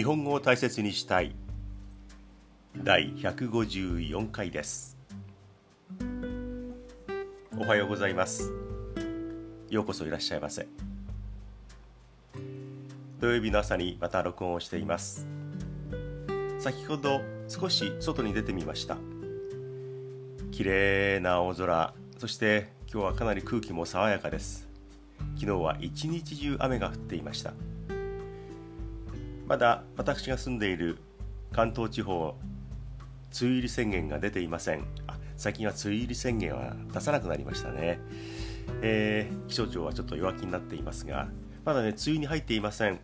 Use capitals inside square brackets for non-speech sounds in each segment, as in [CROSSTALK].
日本語を大切にしたい。第154回です。おはようございます。ようこそいらっしゃいませ。土曜日の朝にまた録音をしています。先ほど少し外に出てみました。綺麗な青空。そして今日はかなり空気も爽やかです。昨日は一日中雨が降っていました。まだ私が住んでいる関東地方梅雨入り宣言が出ていません。あ最近は梅雨入り宣言は出さなくなりましたね、えー、気象庁はちょっと弱気になっていますがまだね梅雨に入っていません。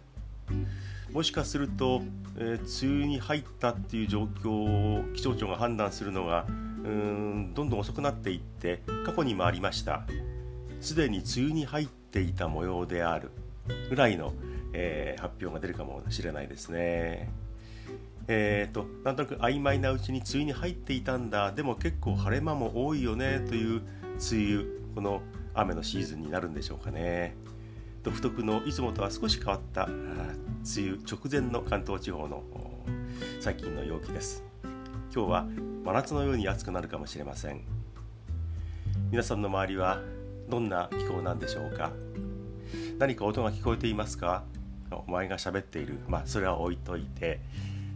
もしかすると、えー、梅雨に入ったっていう状況を気象庁が判断するのがうんどんどん遅くなっていって過去にもありました。すでに梅雨に入っていた模様であるぐらいのえー、発表が出るかもしれないですね。えーと、なんとなく曖昧なうちに梅雨に入っていたんだ。でも結構晴れ間も多いよね。という梅雨この雨のシーズンになるんでしょうかね。独特のいつもとは少し変わった梅雨直前の関東地方の最近の陽気です。今日は真夏のように暑くなるかもしれません。皆さんの周りはどんな気候なんでしょうか。何か音が聞こえていますか。お前が喋っている、まあ、それは置いといて、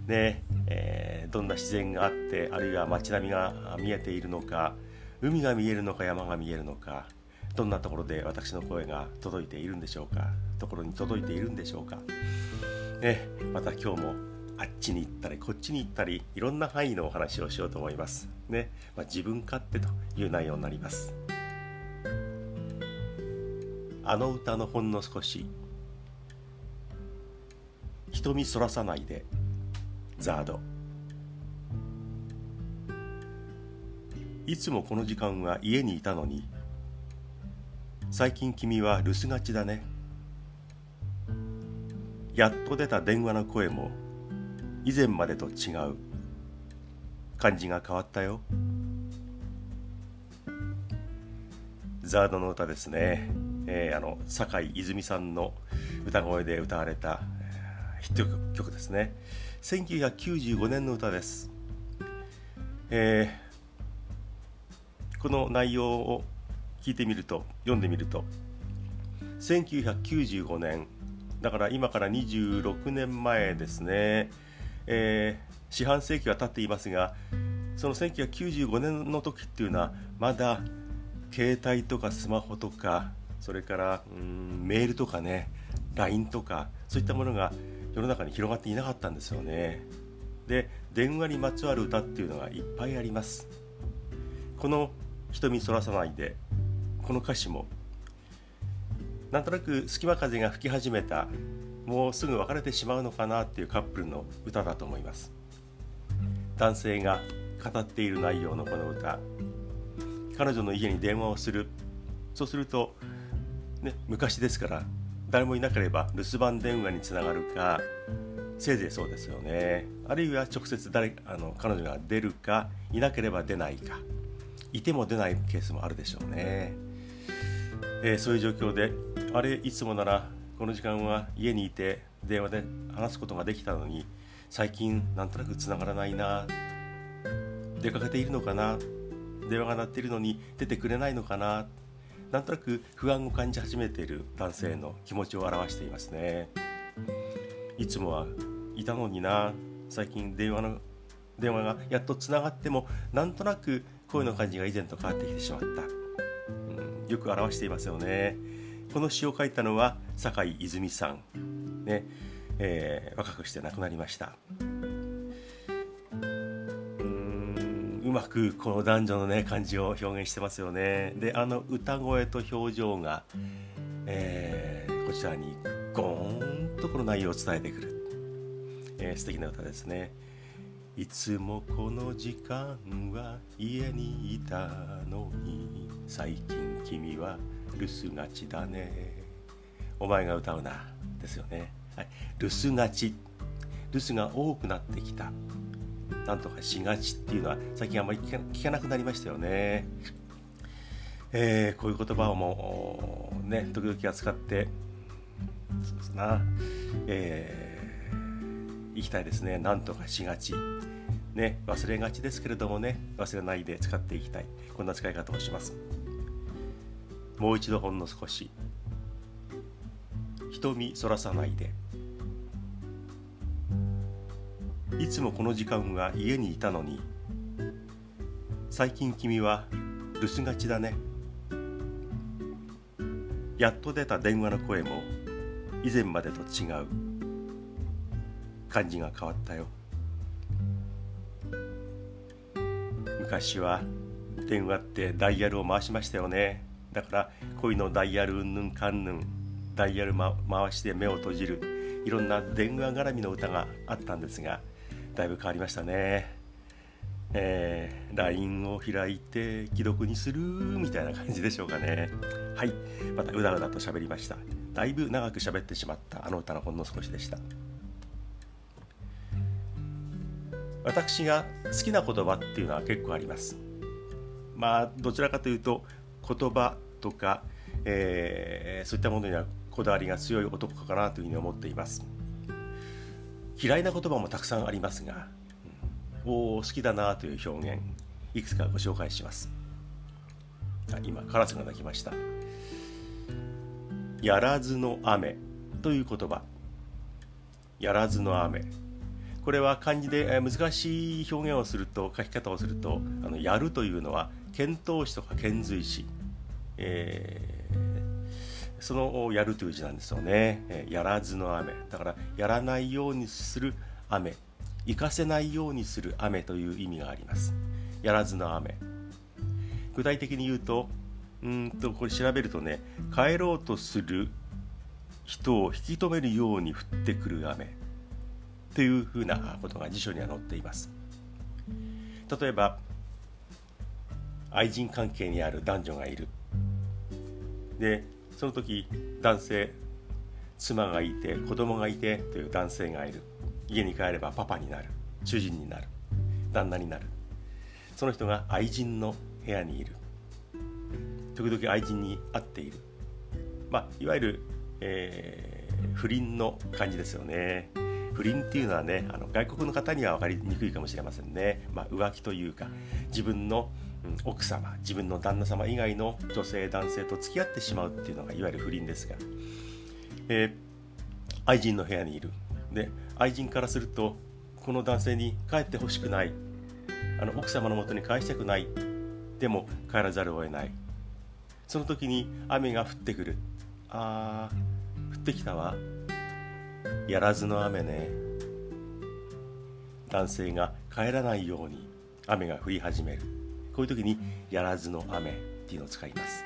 ねえー、どんな自然があってあるいは街並みが見えているのか海が見えるのか山が見えるのかどんなところで私の声が届いているんでしょうかところに届いているんでしょうか、ね、また今日もあっちに行ったりこっちに行ったりいろんな範囲のお話をしようと思います。ねまあ、自分勝手という内容になります。あの歌のほんの少し瞳そらさないで。ザード。いつもこの時間は家にいたのに。最近君は留守がちだね。やっと出た電話の声も以前までと違う。感じが変わったよ。ザードの歌ですね、えー、あの酒井泉さんの歌声で歌われたヒット曲ですね。1995年の歌です、えー、この内容を聞いてみると読んでみると1995年だから今から26年前ですね、えー、四半世紀は経っていますがその1995年の時っていうのはまだ携帯とかスマホとかそれからうんメールとかね LINE とかそういったものが世の中に広がっていなかったんですよね。で電話にまつわる歌っていうのがいっぱいあります。この「瞳そらさないで」この歌詞もなんとなく隙間風が吹き始めたもうすぐ別れてしまうのかなっていうカップルの歌だと思います。男性が語っている内容のこの歌。彼女の家に電話をする。そうすると、ね、昔ですから誰もいなければ留守番電話につながるかせいぜいそうですよね。あるいは直接誰あの彼女が出るかいなければ出ないか。いても出ないケースもあるでしょうね、えー、そういう状況であれいつもならこの時間は家にいて電話で話すことができたのに最近なんとなくつながらないな出かけているのかな電話が鳴っているのに出てくれないのかななんとなく不安を感じ始めている男性の気持ちを表していますね。いつもはいたのにな最近電話の電話がやっとつながってもなんとなく声の感じが以前と変わってきてしまった、うん、よく表していますよね。この詩を書いたのは酒井泉さん。ね、えー、若くして亡くなりました。うまくこの男女のね感じを表現してますよね。であの歌声と表情が、えー、こちらにゴーンとこの内容を伝えてくる、えー、素敵な歌ですね。いつもこの時間は家にいたのに最近君は留守がちだね。お前が歌うなですよね、はい、留守がち留守が多くなってきたなんとかしがちっていうのは最近あんまり聞かなくなりましたよね。えー、こういう言葉をもうね時々扱ってそうですな、えー、いきたいですね。なんとかしがち。ね忘れがちですけれどもね忘れないで使っていきたい。こんな使い方をします。もう一度ほんの少し。瞳そらさないで。いつもこの時間は家にいたのに。最近君は留守がちだね。やっと出た電話の声も以前までと違う。感じが変わったよ。昔は電話ってダイヤルを回しましたよね。だから恋のダイヤルうんぬんかんぬんダイヤル、ま、回して目を閉じるいろんな電話絡みの歌があったんですがだいぶ変わりましたね。えー、LINE を開いて既読にするみたいな感じでしょうかね。はい。またうだうだと喋りました。だいぶ長く喋ってしまった。あの歌のほんの少しでした。私が好きな言葉っていうのは結構あります。まあどちらかというと言葉とか、えー、そういったものにはこだわりが強い男かなというふうに思っています。嫌いな言葉もたくさんありますが、うん、お好きだなという表現いくつかご紹介します。今カラスが鳴きました。やらずの雨という言葉。やらずの雨。これは漢字で難しい表現をすると書き方をするとあのやるというのは遣唐使とか遣隋使、えー、そのやるという字なんですよね、やらずの雨。だからやらないようにする雨。行かせないようにする雨という意味があります。やらずの雨。具体的に言うとうんとこれ調べるとね帰ろうとする人を引き止めるように降ってくる雨。というふうなことが辞書には載っています。例えば愛人関係にある男女がいる。でその時男性妻がいて子供がいてという男性がいる。家に帰ればパパになる。主人になる。旦那になる。その人が愛人の部屋にいる。時々愛人に会っている。まあいわゆる、えー、不倫の感じですよね。不倫っていうのはねあの外国の方には分かりにくいかもしれませんね、まあ、浮気というか自分の、うん、奥様自分の旦那様以外の女性男性と付き合ってしまうっていうのがいわゆる不倫ですが、えー、愛人の部屋にいる。で愛人からするとこの男性に帰ってほしくない。あの奥様のもとに返したくない。でも帰らざるを得ない。その時に雨が降ってくる。あー降ってきたわ。やらずの雨ね。男性が帰らないように雨が降り始める。こういう時にやらずの雨っていうのを使います。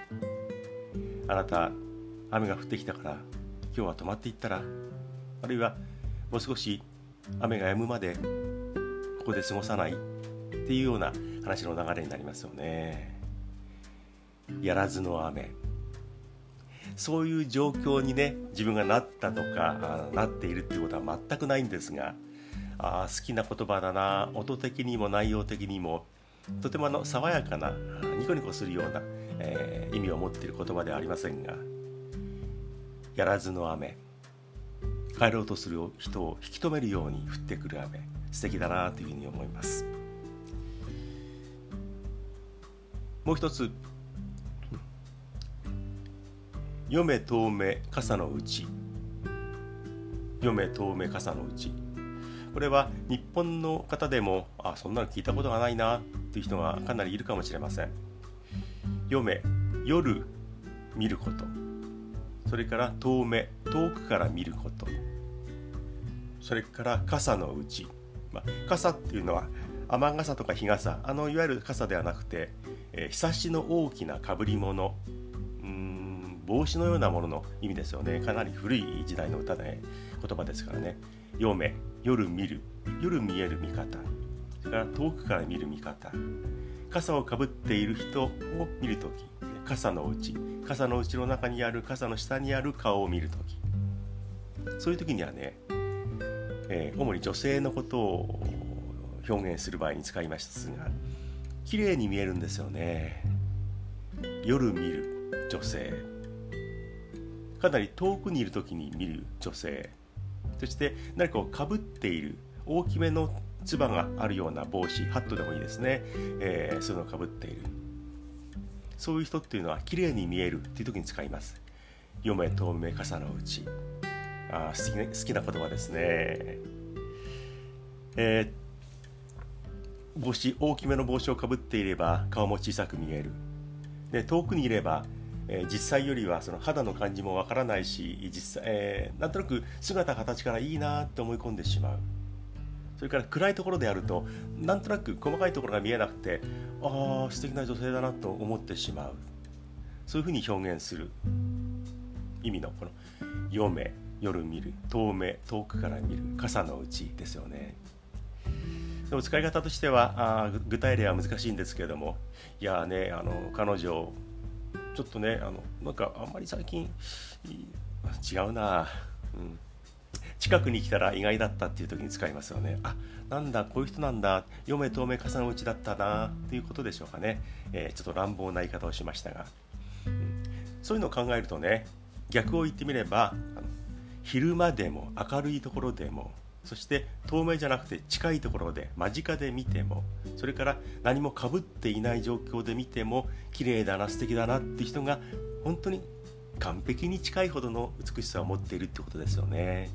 あなた雨が降ってきたから今日は泊まっていったらあるいはもう少し雨が止むまでここで過ごさないっていうような話の流れになりますよね。やらずの雨。そういう状況にね自分がなったとかなっているっていうことは全くないんですがあ好きな言葉だな音的にも内容的にもとてもあの爽やかなニコニコするような、えー、意味を持っている言葉ではありませんがやらずの雨帰ろうとする人を引き止めるように降ってくる雨素敵だなというふうに思います。もう一つ読め遠目傘のうち読め遠目傘のうちこれは日本の方でもあそんなの聞いたことがないな。っていう人がかなりいるかもしれません。読め夜見ること。それから遠目遠くから見ること。それから傘のうち、まあ、傘っていうのは雨傘とか日傘。あのいわゆる傘ではなくて、えー、日差しの大きなかぶり物。帽子のようなものの意味ですよね。かなり古い時代の歌で言葉ですからね。読め夜見る。夜見える見方。から遠くから見る見方。傘をかぶっている人を見るとき傘の内。傘の内の中にある。傘の下にある顔を見るときそういう時にはね、えー、主に女性のことを表現する場合に使いますが綺麗に見えるんですよね。夜見る女性。かなり遠くにいる時に見る女性。そして何かをかぶっている。大きめのつばがあるような帽子ハットでもいいですね、えー、そういうのをかぶっている。そういう人っていうのは綺麗に見えるっていう時に使います。読め透明傘のうちあ好き、ね、好きな言葉ですね。えー、帽子大きめの帽子をかぶっていれば顔も小さく見える。で遠くにいればえー、実際よりはその肌の感じもわからないし実際、えー、なんとなく姿形からいいなって思い込んでしまう。それから暗いところであるとなんとなく細かいところが見えなくてああ素敵な女性だなと思ってしまう。そういうふうに表現する。意味のこの「読め」「夜見る」「遠目」「遠くから見る」「傘のうち」ですよね。でも使い方としてはあ具体例は難しいんですけれどもいやねあの彼女ちょっとねあのなんかあんまり最近違うな、うん、近くに来たら意外だったっていう時に使いますよね。あなんだこういう人なんだ。読め透明傘のうちだったな。っていうことでしょうかね、えー、ちょっと乱暴な言い方をしましたが、うん、そういうのを考えるとね逆を言ってみれば昼間でも明るいところでもそして透明じゃなくて近いところで間近で見てもそれから何もかぶっていない状況で見ても綺麗だな素敵だなって人が本当に完璧に近いほどの美しさを持っているってことですよね。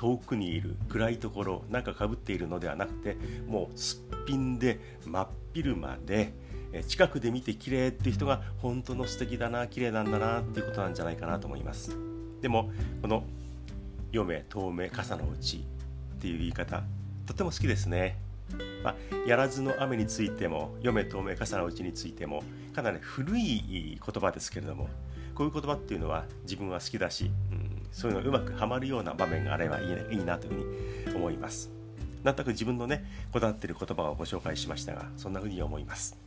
遠くにいる暗いところなんかかぶっているのではなくてもうすっぴんで真っ昼間で近くで見て綺麗っていう人が本当の素敵だな綺麗なんだなっていうことなんじゃないかなと思います。でもこの読め遠目傘のうちっていう言い方とても好きですね、まあ、やらずの雨についても読め遠目傘のうちについてもかなり古い言葉ですけれどもこういう言葉っていうのは自分は好きだし、うん、そういうのうまくはまるような場面があればいい,、ね、いいなというふうに思います。なんとなく自分のねこだわっている言葉をご紹介しましたがそんなふうに思います。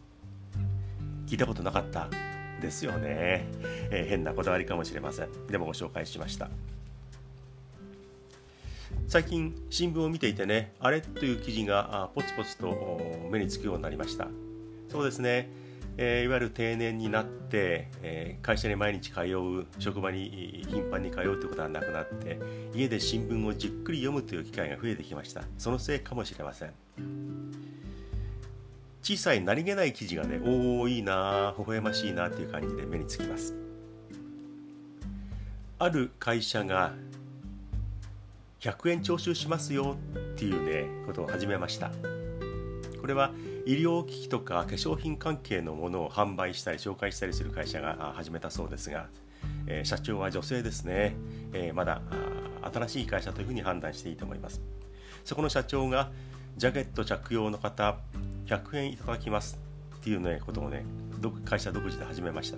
聞いたことなかったですよね、えー、変なこだわりかもしれません。でもご紹介しました。最近新聞を見ていてねあれという記事がポツポツと目につくようになりました。そうですね、えー、いわゆる定年になって、えー、会社に毎日通う職場に頻繁に通うということはなくなって家で新聞をじっくり読むという機会が増えてきました。そのせいかもしれません。小さい何気ない記事がねおおいいな微笑ましいなっていう感じで目につきます。ある会社が100円徴収しますよっていうねことを始めました。これは医療機器とか化粧品関係のものを販売したり紹介したりする会社が始めたそうですが、えー、社長は女性ですね、えー、まだ新しい会社というふうに判断していいと思います。そこの社長がジャケット着用の方100円いただきます。っていうねことをね会社独自で始めました。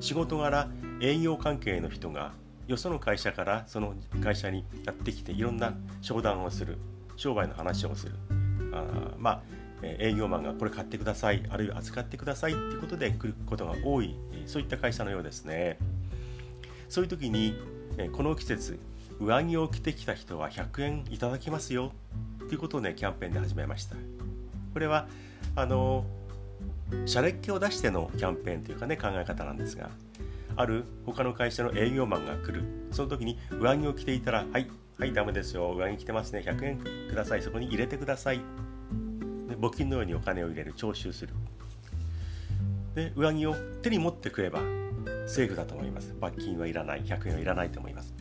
仕事柄営業関係の人がよその会社からその会社にやってきていろんな商談をする商売の話をする。あまあ営業マンがこれ買ってくださいあるいは扱ってくださいっていうことで来ることが多いそういった会社のようですね。そういう時にこの季節上着を着てきた人は100円いただきますよっていうことをねキャンペーンで始めました。これはあの社列機を出してのキャンペーンというかね考え方なんですがある他の会社の営業マンが来る。その時に上着を着ていたら「はいはいダメですよ上着着てますね100円くださいそこに入れてください」募金のようにお金を入れる徴収する。で上着を手に持ってくればセーフだと思います。罰金はいらない100円はいらないと思います。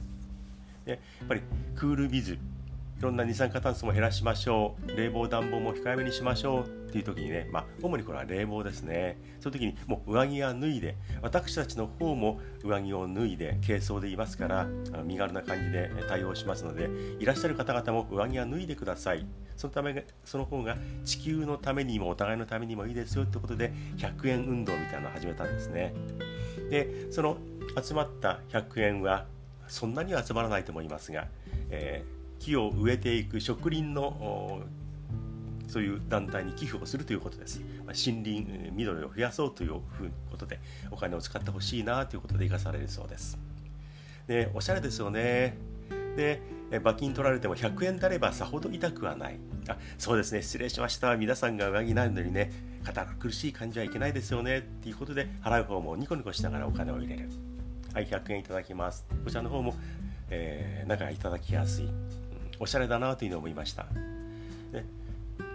でやっぱりクールビズいろんな二酸化炭素も減らしましょう。冷房暖房も控えめにしましょうっていう時にね、まあ、主にこれは冷房ですね。そういう時にもう上着は脱いで私たちの方も上着を脱いで軽装でいますから身軽な感じで対応しますのでいらっしゃる方々も上着は脱いでください。そのためその方が地球のためにもお互いのためにもいいですよってことで100円運動みたいなのを始めたんですねでその集まった100円はそんなには集まらないと思いますが、えー木を植えていく植林のそういう団体に寄付をするということです。ま森林、緑を増やそうということで、お金を使ってほしいなということで生かされるそうです。で、おしゃれですよね。で、罰金取られても100円であればさほど痛くはない。あ、そうですね、失礼しました。皆さんが上着ないのにね、堅苦しい感じはいけないですよね。っていうことで、払う方もニコニコしながらお金を入れる。はい、100円いただきます。こちらの方も、えー、なんかいただきやすい。うんおしゃれだなというふうに思いました、ね、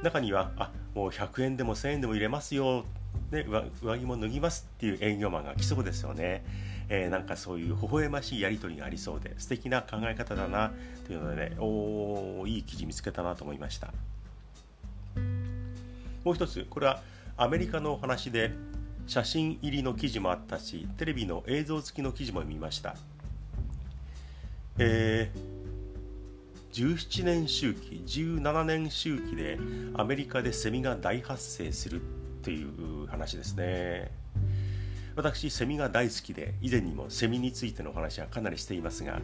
中にはあもう100円でも1000円でも入れますよ、ね、上着も脱ぎますっていう営業マンが来そうですよね、えー、なんかそういう微笑ましいやり取りがありそうで素敵な考え方だなというのでねおおいい記事見つけたなと思いました。もう一つこれはアメリカのお話で写真入りの記事もあったしテレビの映像付きの記事も見ました。えー、17年周期17年周期でアメリカでセミが大発生するという話ですね私セミが大好きで以前にもセミについてのお話はかなりしていますが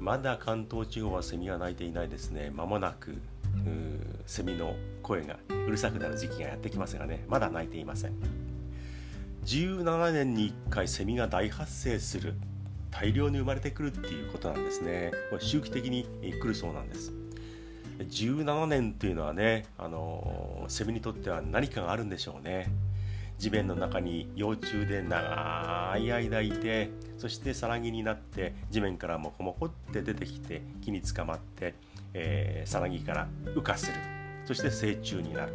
まだ関東地方はセミが鳴いていないですね。間もなくセミの声がうるさくなる時期がやってきますがね。まだ鳴いていません。17年に1回セミが大発生する大量に生まれてくるっていうことなんですね。これ周期的に来るそうなんです。17年というのはねあのセミにとっては何かがあるんでしょうね。地面の中に幼虫で長い間いてそしてさなぎになって地面からモコモコって出てきて木につかまって、さなぎから羽化する。そして成虫になる。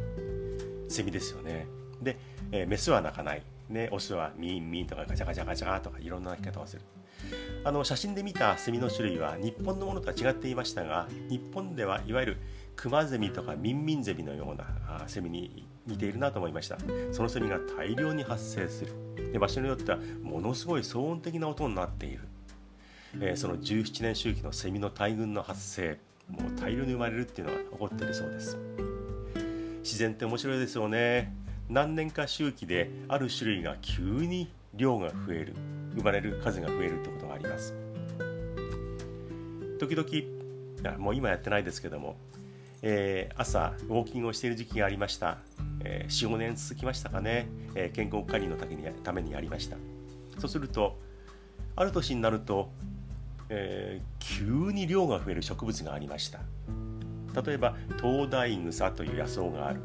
セミですよね。で、えー、メスは鳴かない、ね、オスはミンミンとかガチャガチャガチャとかいろんな鳴き方をする。あの写真で見たセミの種類は日本のものとは違っていましたが日本ではいわゆるクマゼミとかミンミンゼミのようなセミに似ているなと思いました。そのセミが大量に発生する。で場所によってはものすごい騒音的な音になっている、えー、その17年周期のセミの大群の発生もう大量に生まれるっていうのが起こっているそうです。自然って面白いですよね。何年か周期である種類が急に量が増える生まれる数が増えるってことがあります。時々もう今やってないですけども、えー、朝ウォーキングをしている時期がありました、えー、45年続きましたかね、えー、健康管理のためにやりました。そうするとある年になるとえー、急に量が増える植物がありました。例えば灯台草という野草がある。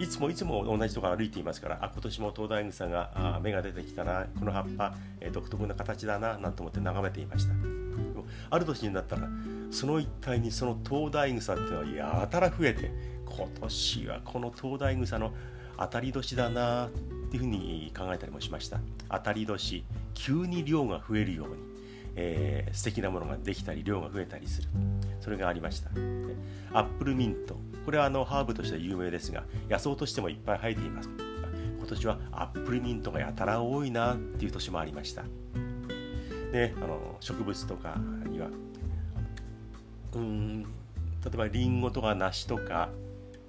いつもいつも同じところ歩いていますからあ今年も灯台草があ芽が出てきたなこの葉っぱ、えー、独特な形だななんて思って眺めていました。ある年になったらその一帯にその灯台草っていうのはやたら増えて今年はこの灯台草の当たり年だなっていうふうに考えたりもしました。当たり年急に量が増えるようにえー、素敵なものができたり量が増えたりする。それがありました。アップルミント。これはあのハーブとしては有名ですが野草としてもいっぱい生えています。今年はアップルミントがやたら多いなっていう年もありました。であの植物とかには。うん例えばりんごとか梨とか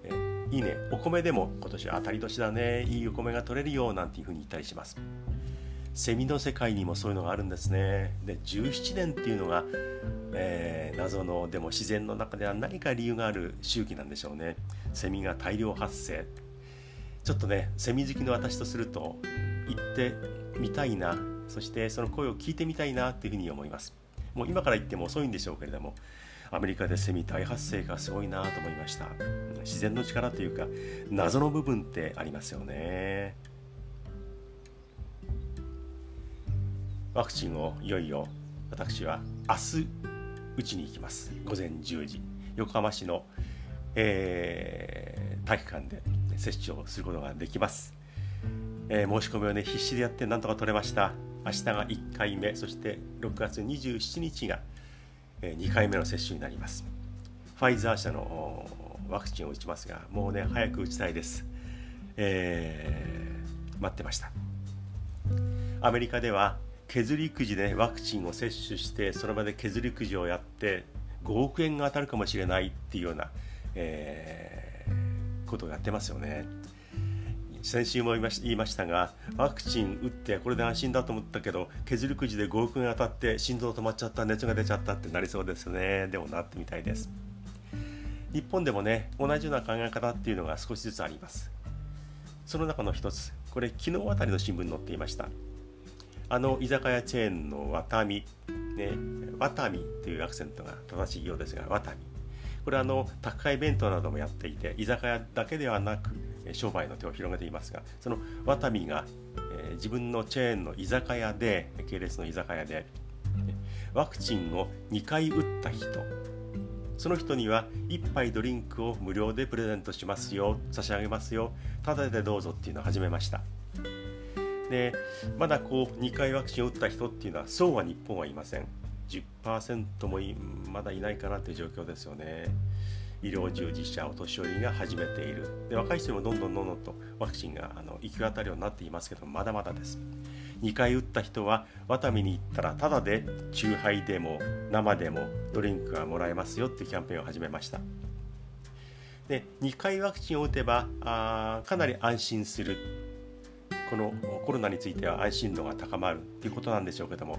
えいいね。お米でも今年当たり年だね。いいお米が取れるよなんていうふうに言ったりします。セミの世界にもそういうのがあるんですね。で17年っていうのが、えー、謎のでも自然の中では何か理由がある周期なんでしょうね。セミが大量発生。ちょっとねセミ好きの私とすると行ってみたいな。そしてその声を聞いてみたいなっていうふうに思います。もう今から言っても遅いんでしょうけれどもアメリカでセミ大発生がすごいなと思いました。自然の力というか謎の部分ってありますよね。ワクチンをいよいよ私は明日打ちに行きます。午前10時。横浜市の、えー、体育館で接種をすることができます、えー、申し込みをね必死でやってなんとか取れました。明日が1回目そして6月27日が、え2回目の接種になります。ファイザー社のワクチンを打ちますがもうね早く打ちたいです、えー、待ってました。アメリカでは削りくじでワクチンを接種してその場で削りくじをやって5億円が当たるかもしれないっていうような、えー、ことをやってますよね。先週も言いましたがワクチン打ってこれで安心だと思ったけど削りくじで5億円当たって心臓止まっちゃった熱が出ちゃったってなりそうですね。でもなってみたいです。日本でもね同じような考え方っていうのが少しずつあります。その中の一つこれ昨日あたりの新聞に載っていました。あの居酒屋チェーンのワタミ、ね、ワタミというアクセントが正しいようですが、ワタミ。これあの宅配弁当などもやっていて、居酒屋だけではなく、商売の手を広げていますが、そのワタミが、え、自分のチェーンの居酒屋で、系列の居酒屋で、ワクチンを2回打った人その人には1杯ドリンクを無料でプレゼントしますよ差し上げますよただでどうぞっていうのを始めました。でまだこう2回ワクチンを打った人っていうのはそうは日本はいません。10%もまだいないかなという状況ですよね。医療従事者お年寄りが始めている。で若い人もどんどんどんどんとワクチンがあの行き渡るようになっていますけどまだまだです。2回打った人はワタミに行ったらタダでチューハイでも生でもドリンクがもらえますよっていうキャンペーンを始めました。で2回ワクチンを打てばあかなり安心する。このコロナについては安心度が高まるっていうことなんでしょうけども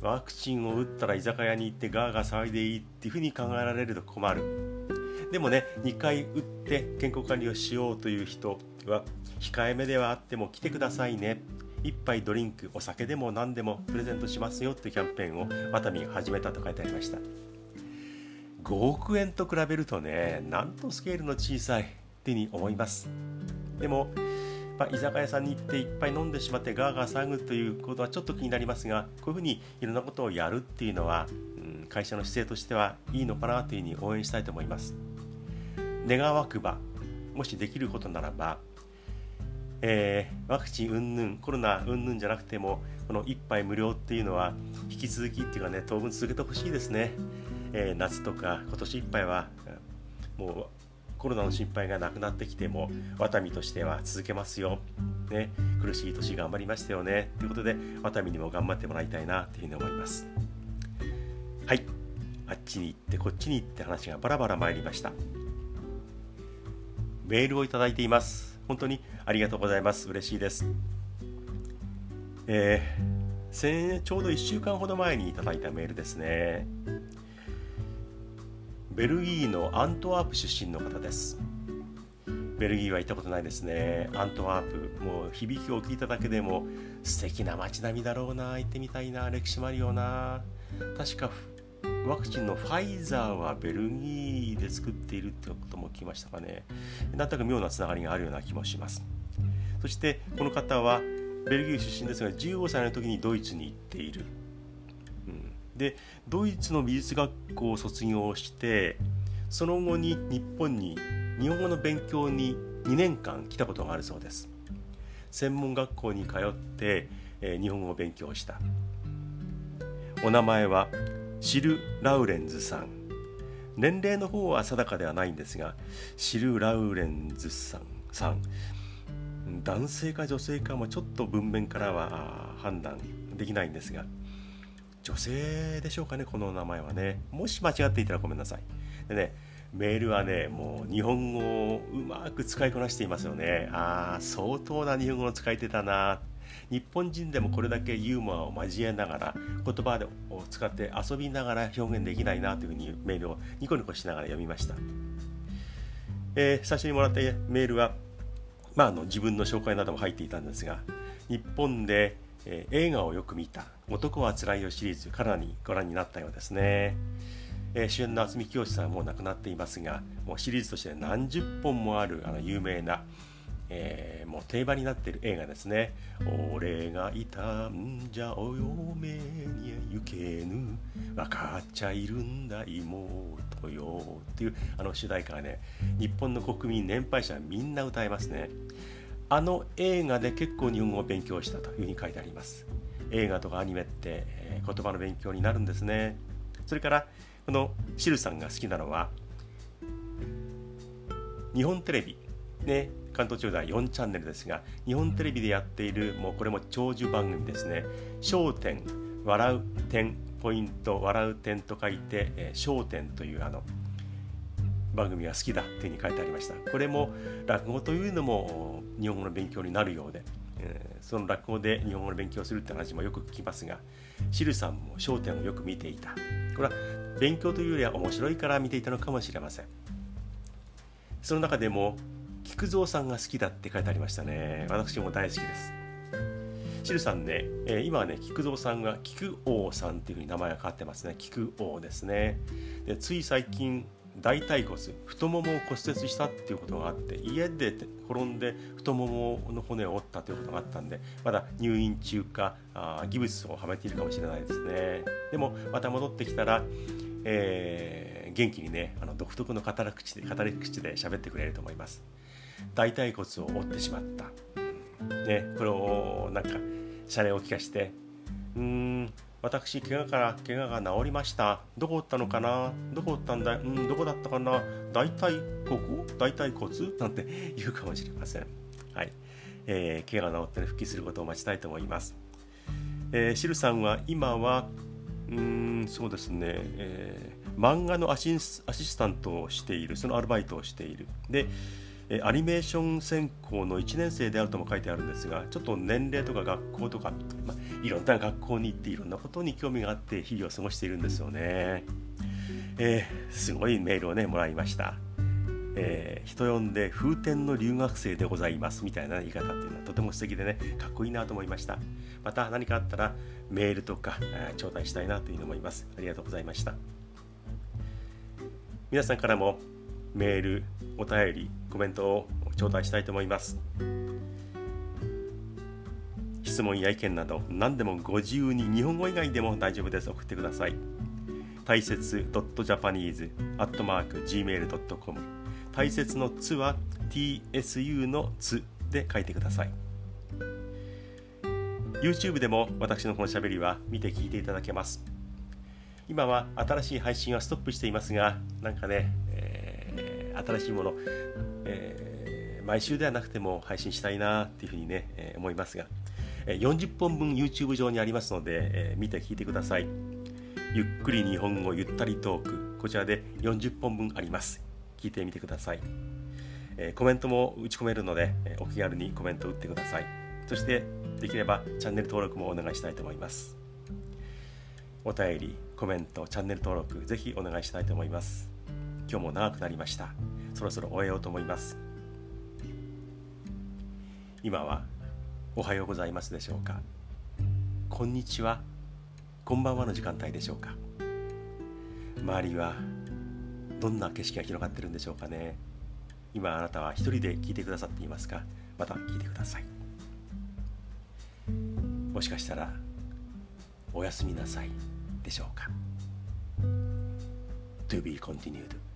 ワクチンを打ったら居酒屋に行ってガーガー騒いでいいっていうふうに考えられると困る。でもね2回打って健康管理をしようという人は控えめではあっても来てくださいね。1杯ドリンクお酒でも何でもプレゼントしますよっていうキャンペーンをワタミが始めたと書いてありました。5億円と比べるとねなんとスケールの小さいってに思います。でも、まあ、居酒屋さんに行っていっぱい飲んでしまってガーガー騒ぐということはちょっと気になりますがこういうふうにいろんなことをやるっていうのは、うん、会社の姿勢としてはいいのかなというふうに応援したいと思います。願わくばもしできることならばえー、ワクチンうんぬんコロナうんぬんじゃなくてもこの1杯無料っていうのは引き続きっていうかね当分続けてほしいですね、えー、夏とか今年いっぱいはもうコロナの心配がなくなってきてもワタミとしては続けますよ、ね、苦しい年頑張りましたよね。ということでワタミにも頑張ってもらいたいなというふうに思います。はい。あっちに行ってこっちに行って話がバラバラ参りました。メールをいただいています。本当にありがとうございます。嬉しいです。えー、ちょうど1週間ほど前にいただいたメールですね。ベルギーのアントワープ出身の方です。ベルギーは行ったことないですね。アントワープもう響きを聞いただけでも素敵な街並みだろうな行ってみたいな歴史もあるよな。確かワクチンのファイザーはベルギーで作っているってことも聞きましたかね。なんとなく妙なつながりがあるような気もします。そしてこの方はベルギー出身ですが15歳の時にドイツに行っている、うん、でドイツの美術学校を卒業してその後に日本に日本語の勉強に2年間来たことがあるそうです。専門学校に通って、えー、日本語を勉強した。お名前はシル・ラウレンズさん。年齢の方は定かではないんですがシル・ラウレンズさん。さん男性か女性かもちょっと文面からは判断できないんですが女性でしょうかねこの名前はね。もし間違っていたらごめんなさい。でねメールはねもう日本語をうまく使いこなしていますよね。ああ相当な日本語の使い手だな日本人でもこれだけユーモアを交えながら言葉を使って遊びながら表現できないなというふうにメールをニコニコしながら読みました、えー、最初にもらったメールは、まあ、あの自分の紹介なども入っていたんですが日本で、えー、映画をよく見た「男はつらいよ」シリーズかなりご覧になったようですね、えー、主演の渥美清さんはもう亡くなっていますがもうシリーズとして何十本もあるあの有名なえー、もう定番になっている映画ですね「俺がいたんじゃお嫁に行けぬ分かっちゃいるんだ妹よ」っていうあの主題歌がね日本の国民年配者みんな歌えますね。あの映画で結構日本語を勉強したというふうに書いてあります。映画とかアニメって、えー、言葉の勉強になるんですね。それからこのシルさんが好きなのは日本テレビ。ね関東地方では4チャンネルですが日本テレビでやっているもうこれも長寿番組ですね「笑点」「笑う点」ポイント「笑う点」と書いて「えー、笑点」というあの番組が好きだというふうに書いてありました。これも落語というのも日本語の勉強になるようで、えー、その落語で日本語の勉強するって話もよく聞きますがシルさんも『笑点』をよく見ていた。これは勉強というよりは面白いから見ていたのかもしれません。その中でも菊蔵さんが好きだって書いてありましたね。私も大好きです。シルさんね、えー、今はね菊蔵さんが菊王さんっていうふうに名前が変わってますね。菊王ですね。でつい最近大腿骨太ももを骨折したっていうことがあって家で転んで太ももの骨を折ったということがあったんでまだ入院中かあギブスをはめているかもしれないですね。でもまた戻ってきたら、えーー、元気にねあの独特の語り口で語り口で喋ってくれると思います。大腿骨を折ってしまった、ね、これをなんかシャレを聞かしてうん私怪我から怪我が治りました。どこ打ったのかな？どこ打ったんだうんどこだったかな？大腿骨？大腿骨？なんて [LAUGHS] 言うかもしれません。はい、えー、怪我が治って、復帰することを待ちたいと思います。えー、シルさんは今はうんそうですね、えー、漫画のアシスアシスタントをしている。そのアルバイトをしている。でアニメーション専攻の1年生であるとも書いてあるんですがちょっと年齢とか学校とか、まあ、いろんな学校に行っていろんなことに興味があって日々を過ごしているんですよね、えー、すごいメールをねもらいました。えー、人呼んで風天の留学生でございますみたいな言い方っていうのはとても素敵でねかっこいいなと思いました。また何かあったらメールとか、えー、頂戴したいなというふうに思います。ありがとうございました。皆さんからもメールお便りコメントを頂戴したいと思います。質問や意見など何でもご自由に日本語以外でも大丈夫です。送ってください。大切 .japanese.gmail.com 大切の「つ」は TSU の「つ」で書いてください。YouTube でも私のこのしゃべりは見て聞いていただけます。今は新しい配信はストップしていますがなんかね、新しいもの、えー、毎週ではなくても配信したいなっていうふうにね、えー、思いますがえ40本分 YouTube 上にありますので、えー、見て聞いてください。ゆっくり日本語ゆったりトーク。こちらで40本分あります。聞いてみてください、えー、コメントも打ち込めるので、えー、お気軽にコメント打ってください。そしてできればチャンネル登録もお願いしたいと思います。お便りコメントチャンネル登録ぜひお願いしたいと思います。今日も長くなりました。そろそろ終えようと思います。今はおはようございますでしょうか。こんにちは。こんばんはの時間帯でしょうか。周りはどんな景色が広がってるんでしょうかね。今あなたは一人で聞いてくださっていますか。また聞いてください。もしかしたらおやすみなさいでしょうか。To be continued.